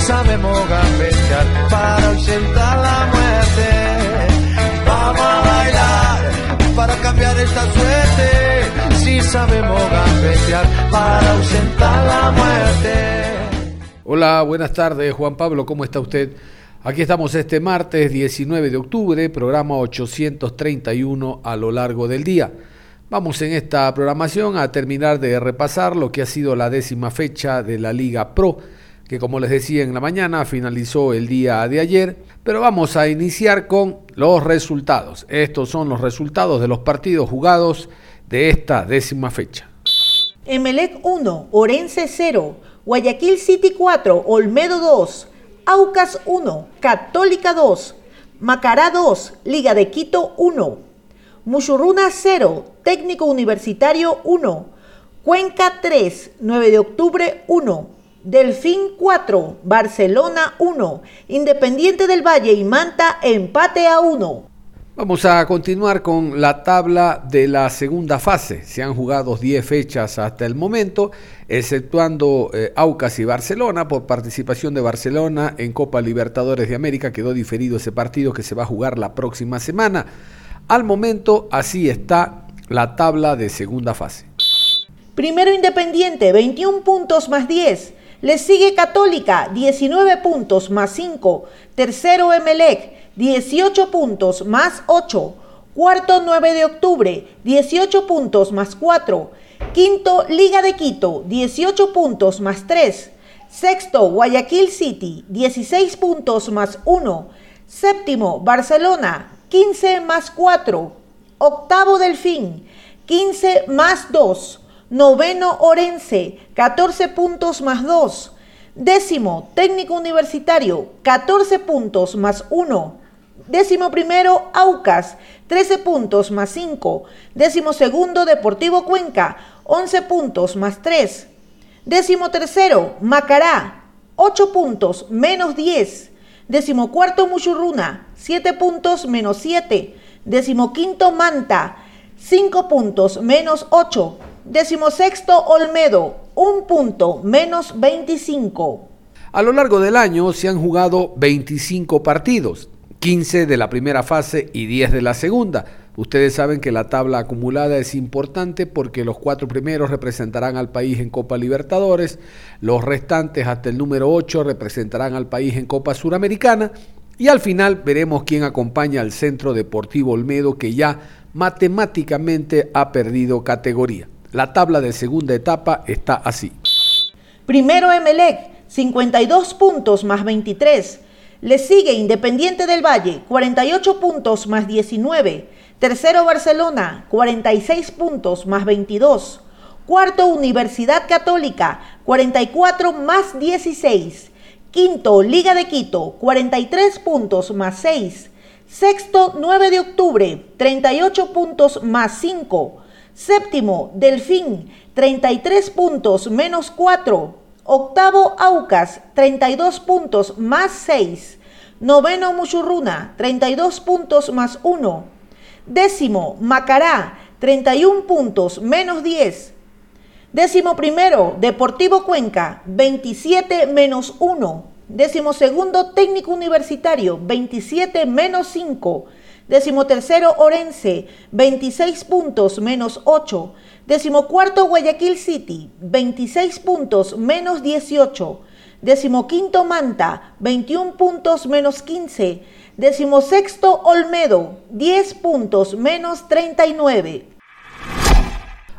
Sabemos gambetear para ausentar la muerte. Vamos a bailar para cambiar esta suerte. Si sabemos gambetear para ausentar la muerte. Hola, buenas tardes, Juan Pablo, ¿cómo está usted? Aquí estamos este martes 19 de octubre, programa 831 a lo largo del día. Vamos en esta programación a terminar de repasar lo que ha sido la décima fecha de la Liga Pro que como les decía en la mañana finalizó el día de ayer, pero vamos a iniciar con los resultados. Estos son los resultados de los partidos jugados de esta décima fecha. Emelec 1, Orense 0, Guayaquil City 4, Olmedo 2, Aucas 1, Católica 2, Macará 2, Liga de Quito 1, Muchurruna 0, Técnico Universitario 1, Cuenca 3, 9 de octubre 1, Delfín 4, Barcelona 1, Independiente del Valle y Manta empate a 1. Vamos a continuar con la tabla de la segunda fase. Se han jugado 10 fechas hasta el momento, exceptuando eh, Aucas y Barcelona por participación de Barcelona en Copa Libertadores de América. Quedó diferido ese partido que se va a jugar la próxima semana. Al momento así está la tabla de segunda fase. Primero Independiente, 21 puntos más 10. Le sigue Católica, 19 puntos más 5. Tercero Emelec, 18 puntos más 8. Cuarto 9 de octubre, 18 puntos más 4. Quinto Liga de Quito, 18 puntos más 3. Sexto Guayaquil City, 16 puntos más 1. Séptimo Barcelona, 15 más 4. Octavo Delfín, 15 más 2. Noveno Orense, 14 puntos más 2. Décimo Técnico Universitario, 14 puntos más 1. Décimo primero Aucas, 13 puntos más 5. Décimo segundo Deportivo Cuenca, 11 puntos más 3. Décimo tercero Macará, 8 puntos menos 10. Décimo cuarto Muchurruna, 7 puntos menos 7. Décimo quinto Manta, 5 puntos menos 8. Decimosexto Olmedo, un punto, menos 25. A lo largo del año se han jugado 25 partidos, 15 de la primera fase y 10 de la segunda. Ustedes saben que la tabla acumulada es importante porque los cuatro primeros representarán al país en Copa Libertadores, los restantes hasta el número 8 representarán al país en Copa Suramericana y al final veremos quién acompaña al Centro Deportivo Olmedo que ya matemáticamente ha perdido categoría. La tabla de segunda etapa está así. Primero Emelec, 52 puntos más 23. Le sigue Independiente del Valle, 48 puntos más 19. Tercero Barcelona, 46 puntos más 22. Cuarto Universidad Católica, 44 más 16. Quinto Liga de Quito, 43 puntos más 6. Sexto 9 de octubre, 38 puntos más 5. Séptimo, Delfín, 33 puntos menos 4. Octavo, Aucas, 32 puntos más 6. Noveno, Muchurruna, 32 puntos más 1. Décimo, Macará, 31 puntos menos 10. Décimo primero, Deportivo Cuenca, 27 menos 1. Décimo segundo, Técnico Universitario, 27 menos 5. Décimo tercero, Orense, 26 puntos menos 8. Décimo cuarto, Guayaquil City, 26 puntos menos 18. Décimo quinto, Manta, 21 puntos menos 15. Décimo sexto, Olmedo, 10 puntos menos 39.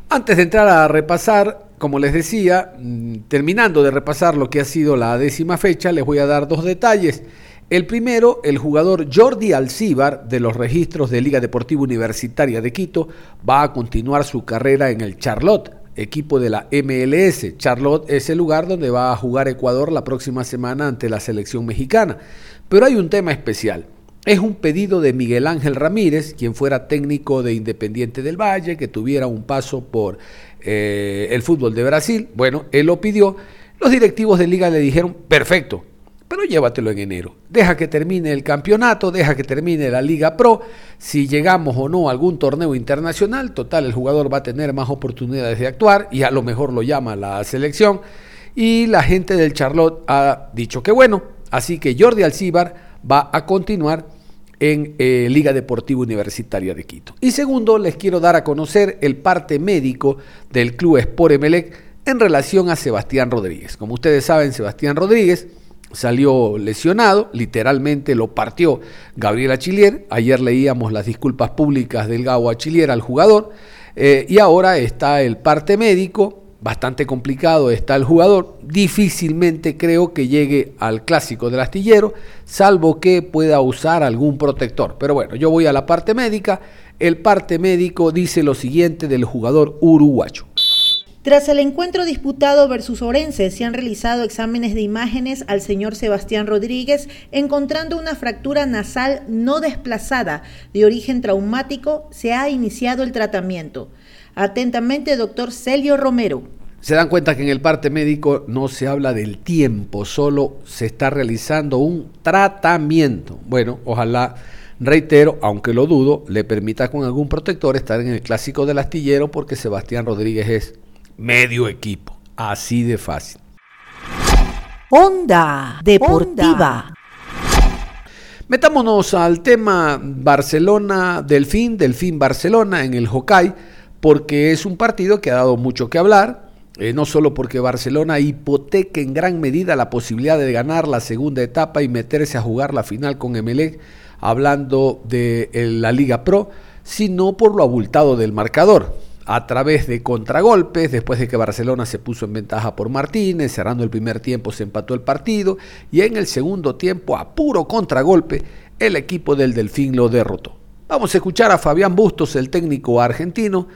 Antes de entrar a repasar, como les decía, mm, terminando de repasar lo que ha sido la décima fecha, les voy a dar dos detalles. El primero, el jugador Jordi Alcíbar de los registros de Liga Deportiva Universitaria de Quito va a continuar su carrera en el Charlotte, equipo de la MLS. Charlotte es el lugar donde va a jugar Ecuador la próxima semana ante la selección mexicana. Pero hay un tema especial. Es un pedido de Miguel Ángel Ramírez, quien fuera técnico de Independiente del Valle, que tuviera un paso por eh, el fútbol de Brasil. Bueno, él lo pidió. Los directivos de liga le dijeron, perfecto, pero llévatelo en enero. Deja que termine el campeonato, deja que termine la Liga Pro. Si llegamos o no a algún torneo internacional, total, el jugador va a tener más oportunidades de actuar y a lo mejor lo llama la selección. Y la gente del Charlotte ha dicho que bueno, así que Jordi Alcíbar va a continuar en eh, Liga Deportiva Universitaria de Quito. Y segundo, les quiero dar a conocer el parte médico del Club Sport Emelec en relación a Sebastián Rodríguez. Como ustedes saben, Sebastián Rodríguez salió lesionado, literalmente lo partió Gabriel Achillier. Ayer leíamos las disculpas públicas del Gabo Achillier al jugador. Eh, y ahora está el parte médico bastante complicado está el jugador. Difícilmente creo que llegue al clásico del astillero, salvo que pueda usar algún protector. Pero bueno, yo voy a la parte médica. El parte médico dice lo siguiente del jugador uruguayo. Tras el encuentro disputado versus Orense, se han realizado exámenes de imágenes al señor Sebastián Rodríguez, encontrando una fractura nasal no desplazada de origen traumático. Se ha iniciado el tratamiento. Atentamente, doctor Celio Romero. Se dan cuenta que en el parte médico no se habla del tiempo, solo se está realizando un tratamiento. Bueno, ojalá, reitero, aunque lo dudo, le permita con algún protector estar en el clásico del astillero porque Sebastián Rodríguez es medio equipo. Así de fácil. Onda Deportiva. Metámonos al tema Barcelona Delfín, Delfín Barcelona en el Hokkaido porque es un partido que ha dado mucho que hablar, eh, no solo porque Barcelona hipoteca en gran medida la posibilidad de ganar la segunda etapa y meterse a jugar la final con Emelec, hablando de eh, la Liga Pro, sino por lo abultado del marcador. A través de contragolpes, después de que Barcelona se puso en ventaja por Martínez, cerrando el primer tiempo se empató el partido y en el segundo tiempo, a puro contragolpe, el equipo del Delfín lo derrotó. Vamos a escuchar a Fabián Bustos, el técnico argentino,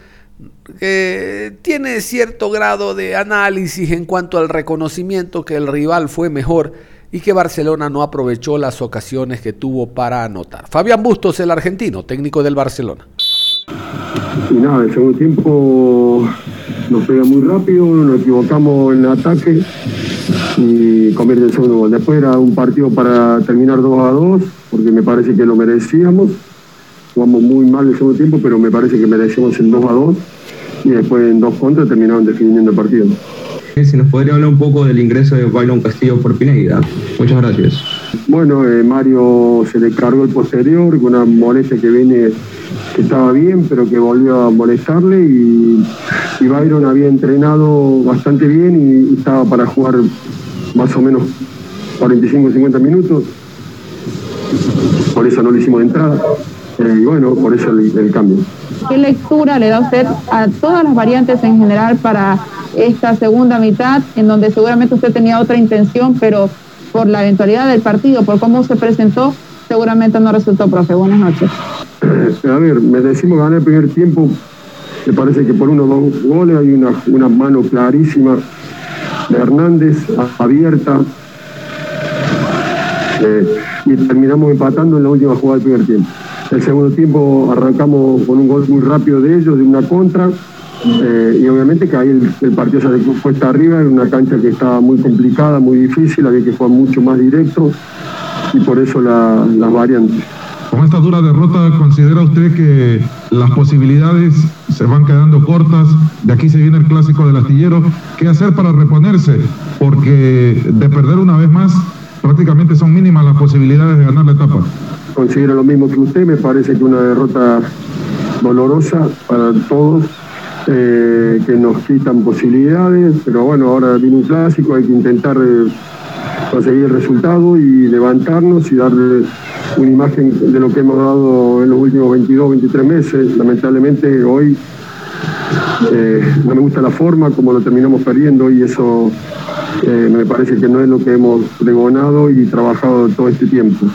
que tiene cierto grado de análisis en cuanto al reconocimiento que el rival fue mejor y que Barcelona no aprovechó las ocasiones que tuvo para anotar. Fabián Bustos, el argentino, técnico del Barcelona. Y nada, el segundo tiempo nos pega muy rápido, nos equivocamos en el ataque y convierte el segundo gol. Después era un partido para terminar 2 a 2, porque me parece que lo merecíamos jugamos muy mal el segundo tiempo, pero me parece que merecemos el 2 a 2 y después en dos contras terminaron definiendo el partido. Si nos podría hablar un poco del ingreso de Bailón Castillo por Pineda. Muchas gracias. Bueno, eh, Mario se le cargó el posterior con una molestia que viene, que estaba bien, pero que volvió a molestarle y, y Byron había entrenado bastante bien y, estaba para jugar más o menos 45 50 minutos. Por eso no lo hicimos entrada. Eh, y bueno, por eso el, cambio. ¿Qué lectura le da usted a todas las variantes en general para esta segunda mitad, en donde seguramente usted tenía otra intención, pero por la eventualidad del partido, por cómo se presentó, seguramente no resultó, profe? Buenas noches. Eh, a ver, me decimos ganar el primer tiempo, me parece que por uno o dos goles hay una, una mano clarísima de Hernández, abierta, eh, y terminamos empatando en la última jugada del primer tiempo. El segundo tiempo arrancamos con un gol muy rápido de ellos, de una contra, eh, y obviamente que ahí el, partido se cuesta arriba, en una cancha que estaba muy complicada, muy difícil, había que jugar mucho más directo, y por eso las variantes. Con esta dura derrota, ¿considera usted que las posibilidades se van quedando cortas? De aquí se viene el clásico del astillero. ¿Qué hacer para reponerse? Porque de perder una vez más, prácticamente son mínimas las posibilidades de ganar la etapa considero lo mismo que usted, me parece que una derrota dolorosa para todos, eh, que nos quitan posibilidades, pero bueno, ahora viene un clásico, hay que intentar eh, conseguir el resultado y levantarnos y darle una imagen de lo que hemos dado en los últimos 22, 23 meses. Lamentablemente hoy eh, no me gusta la forma como lo terminamos perdiendo y eso me parece que no es lo que hemos pregonado y trabajado todo este tiempo.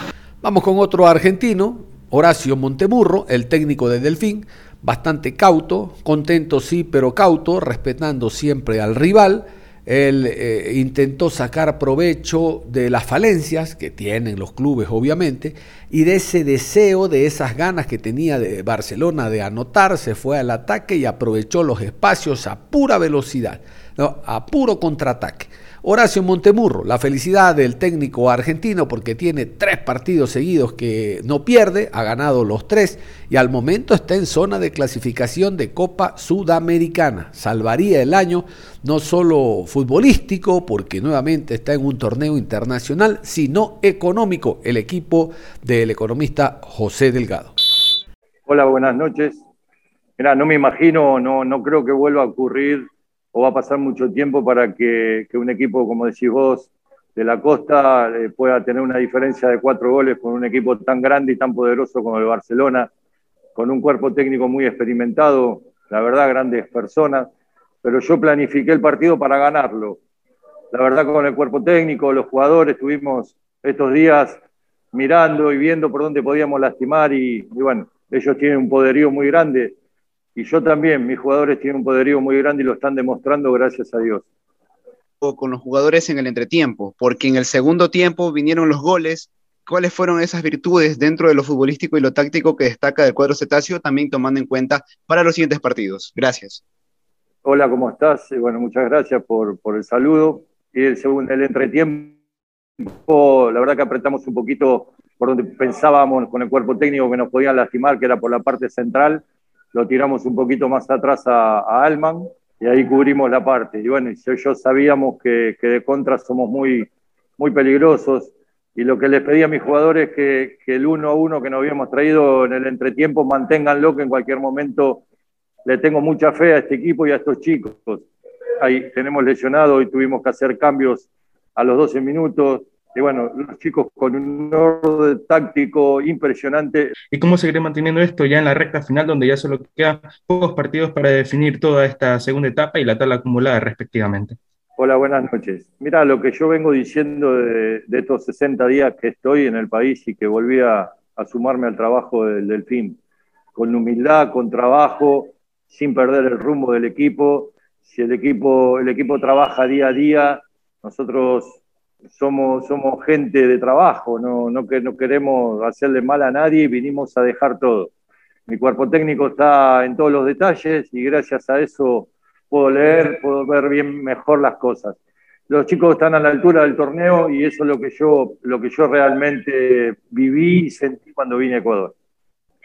Vamos con otro argentino, Horacio Montemurro, el técnico de Delfín, bastante cauto, contento sí, pero cauto, respetando siempre al rival. Él eh, intentó sacar provecho de las falencias que tienen los clubes, obviamente, y de ese deseo, de esas ganas que tenía de Barcelona de anotar, se fue al ataque y aprovechó los espacios a pura velocidad, a puro contraataque. Horacio Montemurro, la felicidad del técnico argentino porque tiene tres partidos seguidos que no pierde, ha ganado los tres y al momento está en zona de clasificación de Copa Sudamericana. Salvaría el año no solo futbolístico porque nuevamente está en un torneo internacional, sino económico, el equipo del economista José Delgado. Hola, buenas noches. Mira, no me imagino, no, no creo que vuelva a ocurrir o va a pasar mucho tiempo para que, un equipo, como decís vos, de la costa eh, pueda tener una diferencia de cuatro goles con un equipo tan grande y tan poderoso como el Barcelona, con un cuerpo técnico muy experimentado, la verdad, grandes personas, pero yo planifiqué el partido para ganarlo. La verdad, con el cuerpo técnico, los jugadores, estuvimos estos días mirando y viendo por dónde podíamos lastimar y, y bueno, ellos tienen un poderío muy grande y yo también, mis jugadores tienen un poderío muy grande y lo están demostrando, gracias a Dios. Con los jugadores en el entretiempo, porque en el segundo tiempo vinieron los goles. ¿Cuáles fueron esas virtudes dentro de lo futbolístico y lo táctico que destaca del cuadro cetáceo, también tomando en cuenta para los siguientes partidos? Gracias. Hola, ¿cómo estás? Bueno, muchas gracias por, por el saludo. Y el, segundo, el entretiempo, la verdad que apretamos un poquito por donde pensábamos con el cuerpo técnico que nos podían lastimar, que era por la parte central lo tiramos un poquito más atrás a, a Alman y ahí cubrimos la parte. Y bueno, yo sabíamos que, que, de contra somos muy, muy peligrosos y lo que les pedí a mis jugadores es que, que el uno a uno que nos habíamos traído en el entretiempo manténganlo, que en cualquier momento le tengo mucha fe a este equipo y a estos chicos. Ahí tenemos lesionado y tuvimos que hacer cambios a los 12 minutos y bueno, los chicos con un orden táctico impresionante. ¿Y cómo seguiré manteniendo esto ya en la recta final, donde ya solo quedan pocos partidos para definir toda esta segunda etapa y la tabla acumulada respectivamente? Hola, buenas noches. Mira, lo que yo vengo diciendo de, estos 60 días que estoy en el país y que volví a, sumarme al trabajo del Delfín, con humildad, con trabajo, sin perder el rumbo del equipo. Si el equipo, el equipo trabaja día a día, nosotros somos, somos gente de trabajo, no, no, que, no queremos hacerle mal a nadie y vinimos a dejar todo. Mi cuerpo técnico está en todos los detalles y gracias a eso puedo leer, puedo ver bien mejor las cosas. Los chicos están a la altura del torneo y eso es lo que yo, lo que yo realmente viví y sentí cuando vine a Ecuador.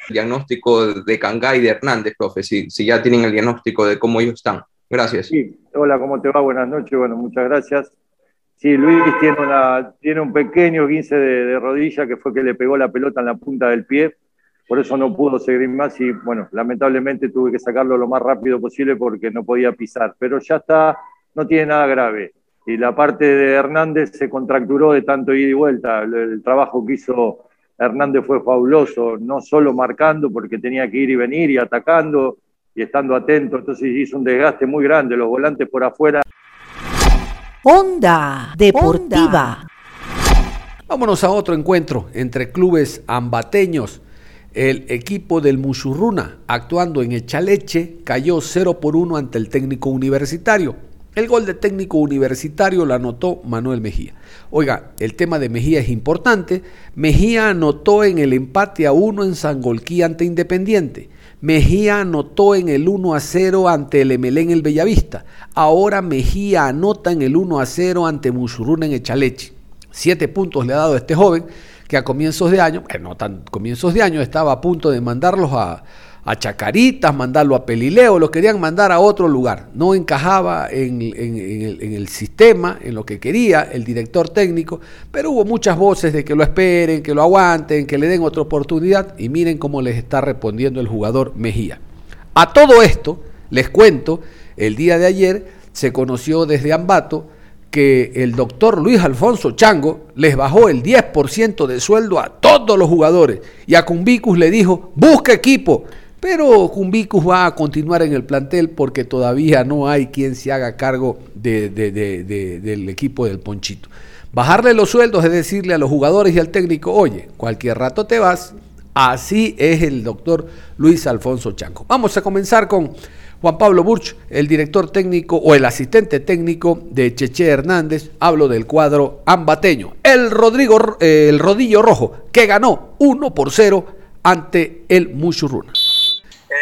Diagnóstico de Cangá y de Hernández, profe, si, si ya tienen el diagnóstico de cómo ellos están. Gracias. Sí, hola, ¿cómo te va? Buenas noches. Bueno, muchas gracias. Sí, Luis tiene, una, un pequeño 15 de, rodilla que fue que le pegó la pelota en la punta del pie, por eso no pudo seguir más y bueno, lamentablemente tuve que sacarlo lo más rápido posible porque no podía pisar, pero ya está, no tiene nada grave. Y la parte de Hernández se contracturó de tanto ida y vuelta, el, el trabajo que hizo Hernández fue fabuloso, no solo marcando porque tenía que ir y venir y atacando y estando atento, entonces hizo un desgaste muy grande, los volantes por afuera Onda Deportiva. Vámonos a otro encuentro entre clubes ambateños. El equipo del Musurruna, actuando en Echaleche, cayó 0 por 1 ante el técnico universitario. El gol de técnico universitario lo anotó Manuel Mejía. Oiga, el tema de Mejía es importante. Mejía anotó en el empate a 1 en Sangolquí ante Independiente. Mejía anotó en el 1 a 0 ante el Emelé en el Bellavista. Ahora Mejía anota en el 1 a 0 ante Musuruna en Echaleche. Siete puntos le ha dado a este joven que a comienzos de año, bueno, no tan comienzos de año, estaba a punto de mandarlos a, a Chacaritas, mandarlo a Pelileo, lo querían mandar a otro lugar. No encajaba en, el, sistema, en lo que quería el director técnico, pero hubo muchas voces de que lo esperen, que lo aguanten, que le den otra oportunidad y miren cómo les está respondiendo el jugador Mejía. A todo esto, les cuento, el día de ayer se conoció desde Ambato que el doctor Luis Alfonso Chango les bajó el 10% de sueldo a todos los jugadores y a Cumbicus le dijo, busca equipo pero Cumbicus va a continuar en el plantel porque todavía no hay quien se haga cargo de, de, de, del equipo del Ponchito. Bajarle los sueldos es decirle a los jugadores y al técnico, oye, cualquier rato te vas. Así es el doctor Luis Alfonso Chanco. Vamos a comenzar con Juan Pablo Burch, el director técnico o el asistente técnico de Cheche Hernández. Hablo del cuadro ambateño. El, Rodrigo, eh, el Rodillo Rojo, que ganó 1 por 0 ante el Muchurruna.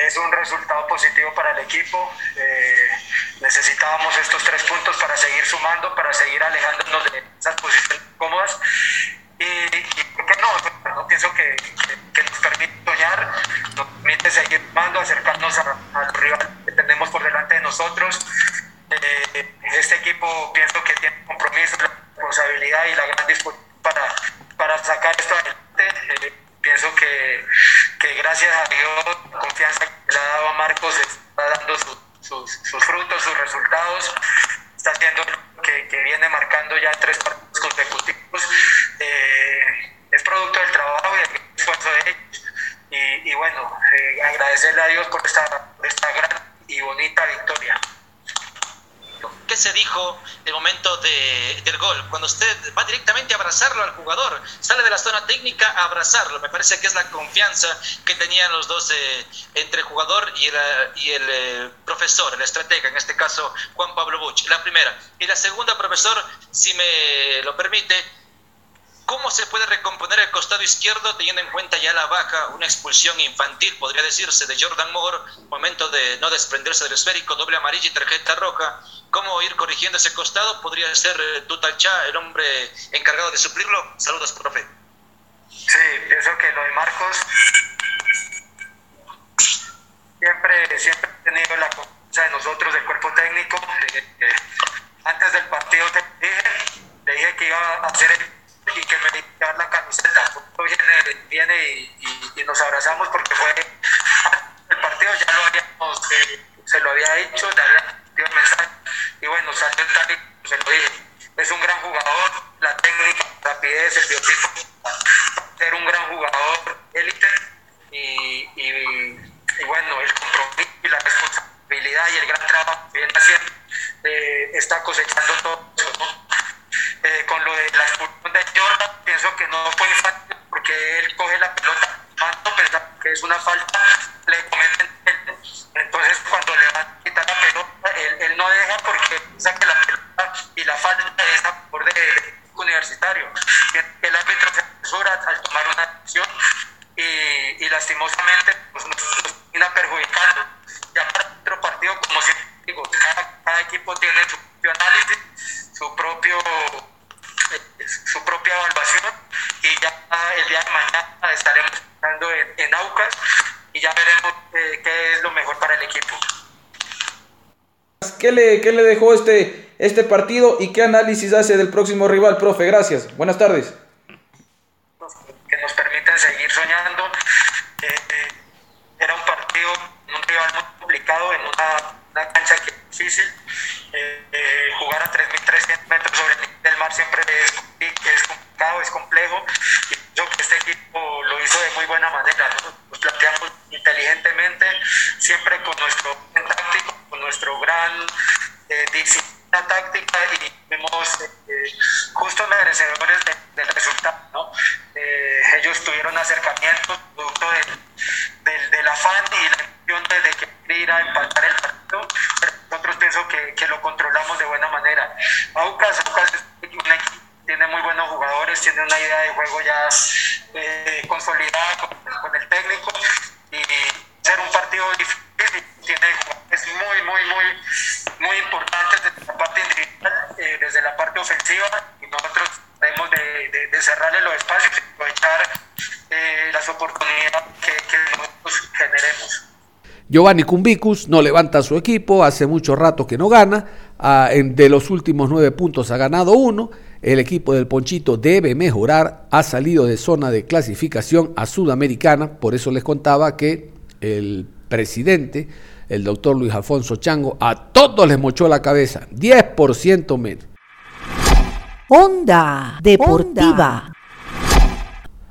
Es un resultado positivo para el equipo. Eh, necesitábamos estos tres puntos para seguir sumando, para seguir alejándonos de esas posiciones cómodas. Y, y ¿por qué no? no pienso que, que, que, nos permite soñar, nos permite seguir sumando, acercarnos al rival que tenemos por delante de nosotros. Eh, este equipo pienso que tiene compromiso, la responsabilidad y la gran disposición para, para sacar esto adelante. Eh, pienso que, que, gracias a Dios, la confianza que le ha dado a Marcos está dando su, sus, sus, frutos, sus resultados, está haciendo que, que viene marcando ya tres partidos consecutivos. Eh, es producto del trabajo y del esfuerzo de ellos. Y, y bueno, eh, agradecerle a Dios por esta, esta gran y bonita victoria. ¿Qué se dijo el momento de, del gol? Cuando usted va directamente a abrazarlo al jugador, sale de la zona técnica a abrazarlo. Me parece que es la confianza que tenían los dos eh, entre el jugador y el, y el eh, profesor, el estratega, en este caso Juan Pablo Buch. La primera. Y la segunda, profesor, si me lo permite, ¿Cómo se puede recomponer el costado izquierdo teniendo en cuenta ya la baja, una expulsión infantil, podría decirse, de Jordan Moore, momento de no desprenderse del esférico, doble amarilla y tarjeta roja? ¿Cómo ir corrigiendo ese costado? ¿Podría ser eh, Tutalcha el hombre encargado de suplirlo? Saludos, profe. Sí, pienso que lo de Marcos siempre, siempre he tenido la confianza de nosotros, del cuerpo técnico. Eh, antes del partido te dije, le dije que iba a hacer el y que me llevar la camiseta. Viene, viene y, nos abrazamos porque fue el partido, ya lo habíamos, eh, se lo había dicho, le había dio el mensaje y bueno, salió tal y se lo dije. Es un gran jugador, la técnica, la rapidez, el biotipo, ser un gran jugador élite y, y, bueno, el compromiso y la responsabilidad y el gran trabajo que viene haciendo eh, está cosechando todo eso, ¿no? Eh, con lo de la expulsión de Jordan, pienso que no fue fácil porque él coge la pelota, pensando que es una falta, le cometen él. Entonces, cuando le van a quitar la pelota, él, él no deja porque piensa que la pelota y la falta es a favor de, de universitario. El árbitro se asesora al tomar una decisión y, y lastimosamente pues, nos, nos termina perjudicando. Ya para otro partido, como siempre digo, cada, cada equipo tiene su propio análisis, su propio su propia evaluación y ya el día de mañana estaremos estando en, en Aucas y ya veremos eh, qué es lo mejor para el equipo. ¿Qué le, qué le dejó este, este partido y qué análisis hace del próximo rival, profe? Gracias. Buenas tardes. Que nos permiten seguir soñando. Eh, era un partido, un rival muy complicado en una, una cancha que es difícil. Eh, eh, jugar a 3.300 metros sobre el nivel del mar siempre es, es complicado, es complejo. Y yo que este equipo lo hizo de muy buena manera. ¿no? Nos planteamos inteligentemente, siempre con nuestro táctico, con nuestro gran eh, disciplina táctica y fuimos eh, justo merecedores de, del resultado. ¿no? Eh, ellos tuvieron acercamientos producto del, del, del afán y la intención de, de querer ir a empatar el partido, pero nosotros pienso que, que lo controlamos de buena manera. Aucas, Aucas es un equipo tiene muy buenos jugadores, tiene una idea de juego ya eh, consolidada con, con, el técnico y ser un partido difícil, tiene jugadores muy, muy, muy, muy importantes desde la parte individual, eh, desde la parte ofensiva y nosotros debemos de, cerrarle los espacios y aprovechar eh, las oportunidades que, nosotros generemos. Giovanni Cumbicus no levanta su equipo, hace mucho rato que no gana, ah, de los últimos nueve puntos ha ganado uno, el equipo del Ponchito debe mejorar, ha salido de zona de clasificación a Sudamericana, por eso les contaba que el presidente, el doctor Luis Alfonso Chango, a todos les mochó la cabeza, 10% menos. Onda Deportiva.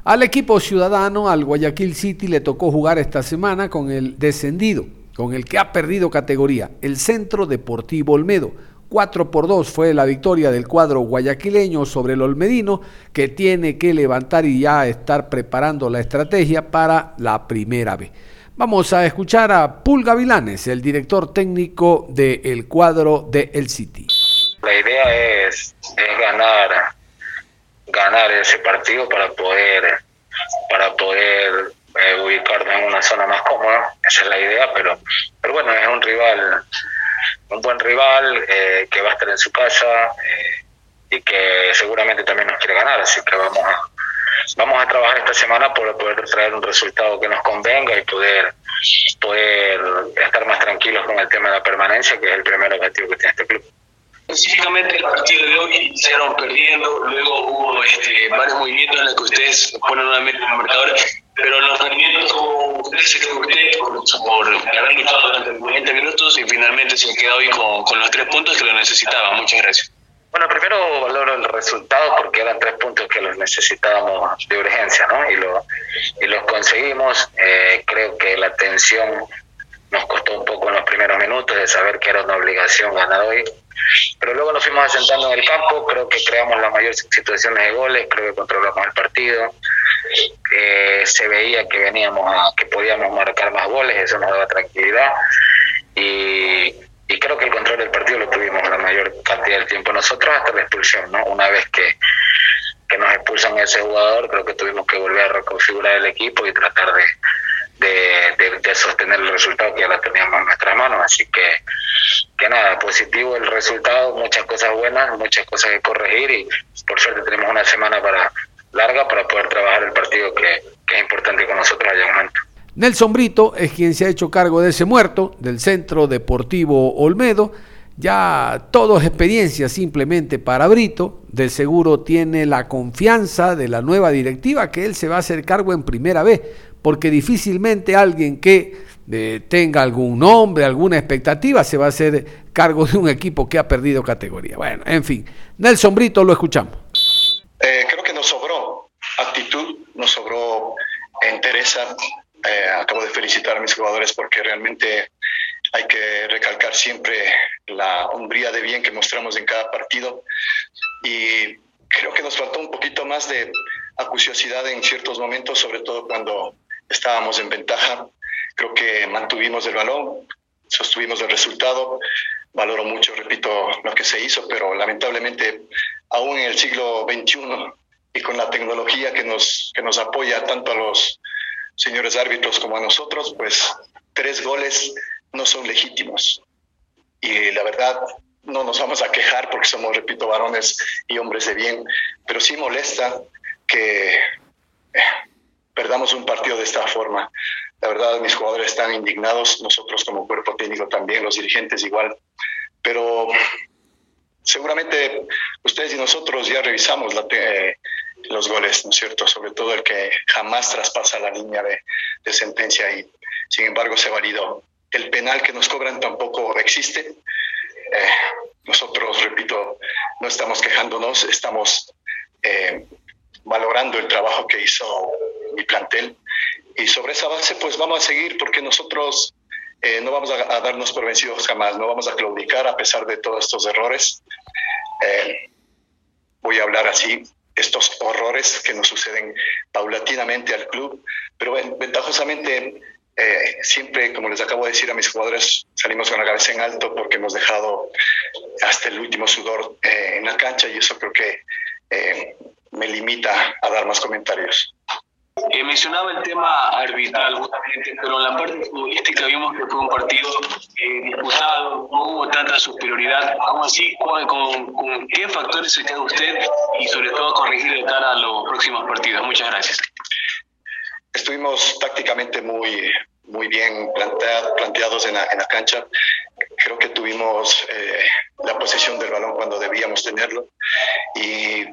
Al equipo ciudadano, al Guayaquil City, le tocó jugar esta semana con el descendido, con el que ha perdido categoría, el Centro Deportivo Olmedo. 4 por 2 fue la victoria del cuadro guayaquileño sobre el Olmedino, que tiene que levantar y ya estar preparando la estrategia para la primera vez. Vamos a escuchar a Pul Gavilanes, el director técnico del cuadro de El City. La idea es, ganar ganar ese partido para poder para poder eh, ubicarnos en una zona más cómoda. Esa es la idea pero pero bueno es un rival un buen rival eh, que va a estar en su casa eh, y que seguramente también nos quiere ganar así que vamos a vamos a trabajar esta semana por poder traer un resultado que nos convenga y poder poder estar más tranquilos con el tema de la permanencia que es el primer objetivo que tiene este club Específicamente el partido de hoy iniciaron perdiendo, luego hubo este, varios movimientos en los que ustedes ponen nuevamente el marcador, pero los movimientos ustedes se usted por, haber luchado durante 90 minutos y finalmente se queda hoy con, con los tres puntos que lo necesitaba. Muchas gracias. Bueno, primero valoro el resultado porque eran tres puntos que los necesitábamos de urgencia, ¿no? Y, lo, y los conseguimos. Eh, creo que la tensión nos costó un poco en los primeros minutos de saber que era una obligación ganar hoy. Pero luego nos fuimos asentando en el campo, creo que creamos las mayores situaciones de goles, creo que controlamos el partido. Eh, se veía que veníamos a, que podíamos marcar más goles, eso nos daba tranquilidad. Y, y creo que el control del partido lo tuvimos la mayor cantidad del tiempo nosotros hasta la expulsión, ¿no? Una vez que, que nos expulsan ese jugador, creo que tuvimos que volver a reconfigurar el equipo y tratar de, de, de, sostener el resultado que ya la teníamos en nuestras manos. Así que, que nada, positivo el resultado, muchas cosas buenas, muchas cosas que corregir y por suerte tenemos una semana para larga para poder trabajar el partido que, que es importante con nosotros allá en momento. Nelson Brito es quien se ha hecho cargo de ese muerto del Centro Deportivo Olmedo. Ya todo es experiencia simplemente para Brito. De seguro tiene la confianza de la nueva directiva que él se va a hacer cargo en primera vez porque difícilmente alguien que eh, tenga algún nombre, alguna expectativa, se va a hacer cargo de un equipo que ha perdido categoría. Bueno, en fin, Nelson Brito lo escuchamos. Eh, creo que nos sobró actitud, nos sobró entereza. Eh, acabo de felicitar a mis jugadores porque realmente hay que recalcar siempre la hombría de bien que mostramos en cada partido y creo que nos faltó un poquito más de acuciosidad en ciertos momentos, sobre todo cuando estábamos en ventaja. Creo que mantuvimos el balón, sostuvimos el resultado. Valoro mucho, repito, lo que se hizo, pero lamentablemente aún en el siglo XXI y con la tecnología que nos, que nos apoya tanto a los señores árbitros como a nosotros, pues tres goles no son legítimos. Y la verdad, no nos vamos a quejar porque somos, repito, varones y hombres de bien, pero sí molesta que perdamos un partido de esta forma. La verdad, mis jugadores están indignados, nosotros como cuerpo técnico también, los dirigentes igual, pero seguramente ustedes y nosotros ya revisamos eh, los goles, ¿no es cierto? Sobre todo el que jamás traspasa la línea de, de sentencia y sin embargo se validó. El penal que nos cobran tampoco existe. Eh, nosotros, repito, no estamos quejándonos, estamos eh, valorando el trabajo que hizo mi plantel. Y sobre esa base, pues vamos a seguir porque nosotros eh, no vamos a, darnos por vencidos jamás, no vamos a claudicar a pesar de todos estos errores. Eh, voy a hablar así, estos horrores que nos suceden paulatinamente al club, pero ventajosamente eh, siempre, como les acabo de decir a mis jugadores, salimos con la cabeza en alto porque hemos dejado hasta el último sudor en la cancha y eso creo que me limita a dar más comentarios. Eh, mencionaba el tema arbitral justamente, pero en la parte futbolística vimos que fue un partido eh, disputado, no hubo tanta superioridad. Aún así, ¿con, con, qué factores se queda usted y sobre todo corregir de cara a los próximos partidos? Muchas gracias. Estuvimos tácticamente muy, muy bien planteados en la, en la, cancha. Creo que tuvimos eh, la posesión del balón cuando debíamos tenerlo y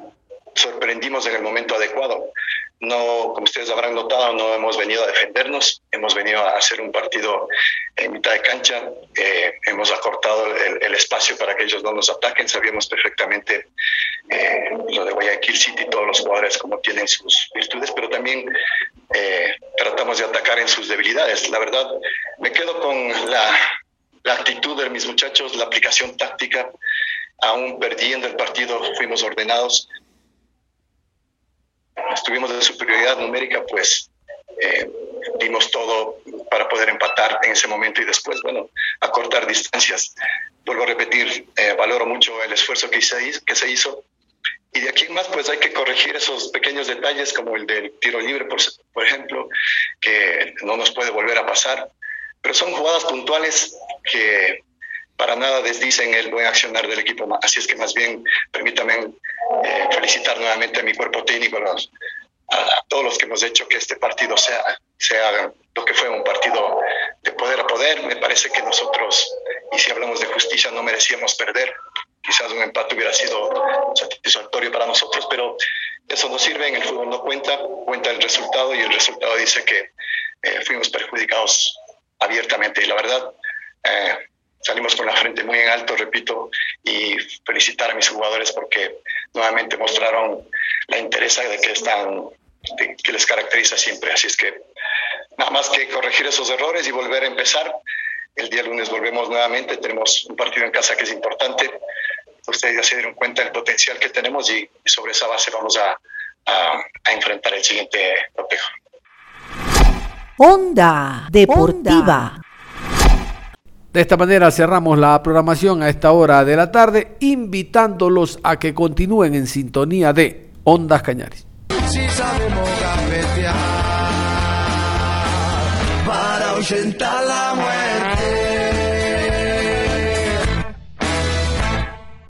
sorprendimos en el momento adecuado. No, como ustedes habrán notado, no hemos venido a defendernos, hemos venido a hacer un partido en mitad de cancha, eh, hemos acortado el, espacio para que ellos no nos ataquen, sabíamos perfectamente eh, lo de Guayaquil City, todos los jugadores como tienen sus virtudes, pero también eh, tratamos de atacar en sus debilidades. La verdad, me quedo con la, la actitud de mis muchachos, la aplicación táctica, aún perdiendo el partido, fuimos ordenados, estuvimos de superioridad numérica, pues eh, dimos todo para poder empatar en ese momento y después, bueno, acortar distancias. Vuelvo a repetir, eh, valoro mucho el esfuerzo que se, hizo, que se hizo. Y de aquí en más, pues hay que corregir esos pequeños detalles, como el del tiro libre, por, por ejemplo, que no nos puede volver a pasar. Pero son jugadas puntuales que para nada desdicen el buen accionar del equipo. Así es que más bien permítanme eh, felicitar nuevamente a mi cuerpo técnico, a, a, todos los que hemos hecho que este partido sea, sea lo que fue un partido de poder a poder. Me parece que nosotros, y si hablamos de justicia, no merecíamos perder. Quizás un empate hubiera sido satisfactorio para nosotros, pero eso no sirve, en el fútbol no cuenta, cuenta el resultado y el resultado dice que eh, fuimos perjudicados abiertamente. Y la verdad, eh, salimos con la frente muy en alto, repito, y felicitar a mis jugadores porque nuevamente mostraron la interés que están, que les caracteriza siempre. Así es que nada más que corregir esos errores y volver a empezar. El día lunes volvemos nuevamente, tenemos un partido en casa que es importante. Ustedes ya se dieron cuenta del potencial que tenemos y, sobre esa base vamos a, a, a enfrentar el siguiente protejo. Onda Deportiva. De esta manera cerramos la programación a esta hora de la tarde, invitándolos a que continúen en sintonía de Ondas Cañares. Si sabemos gambetear para ahuyentar la muerte.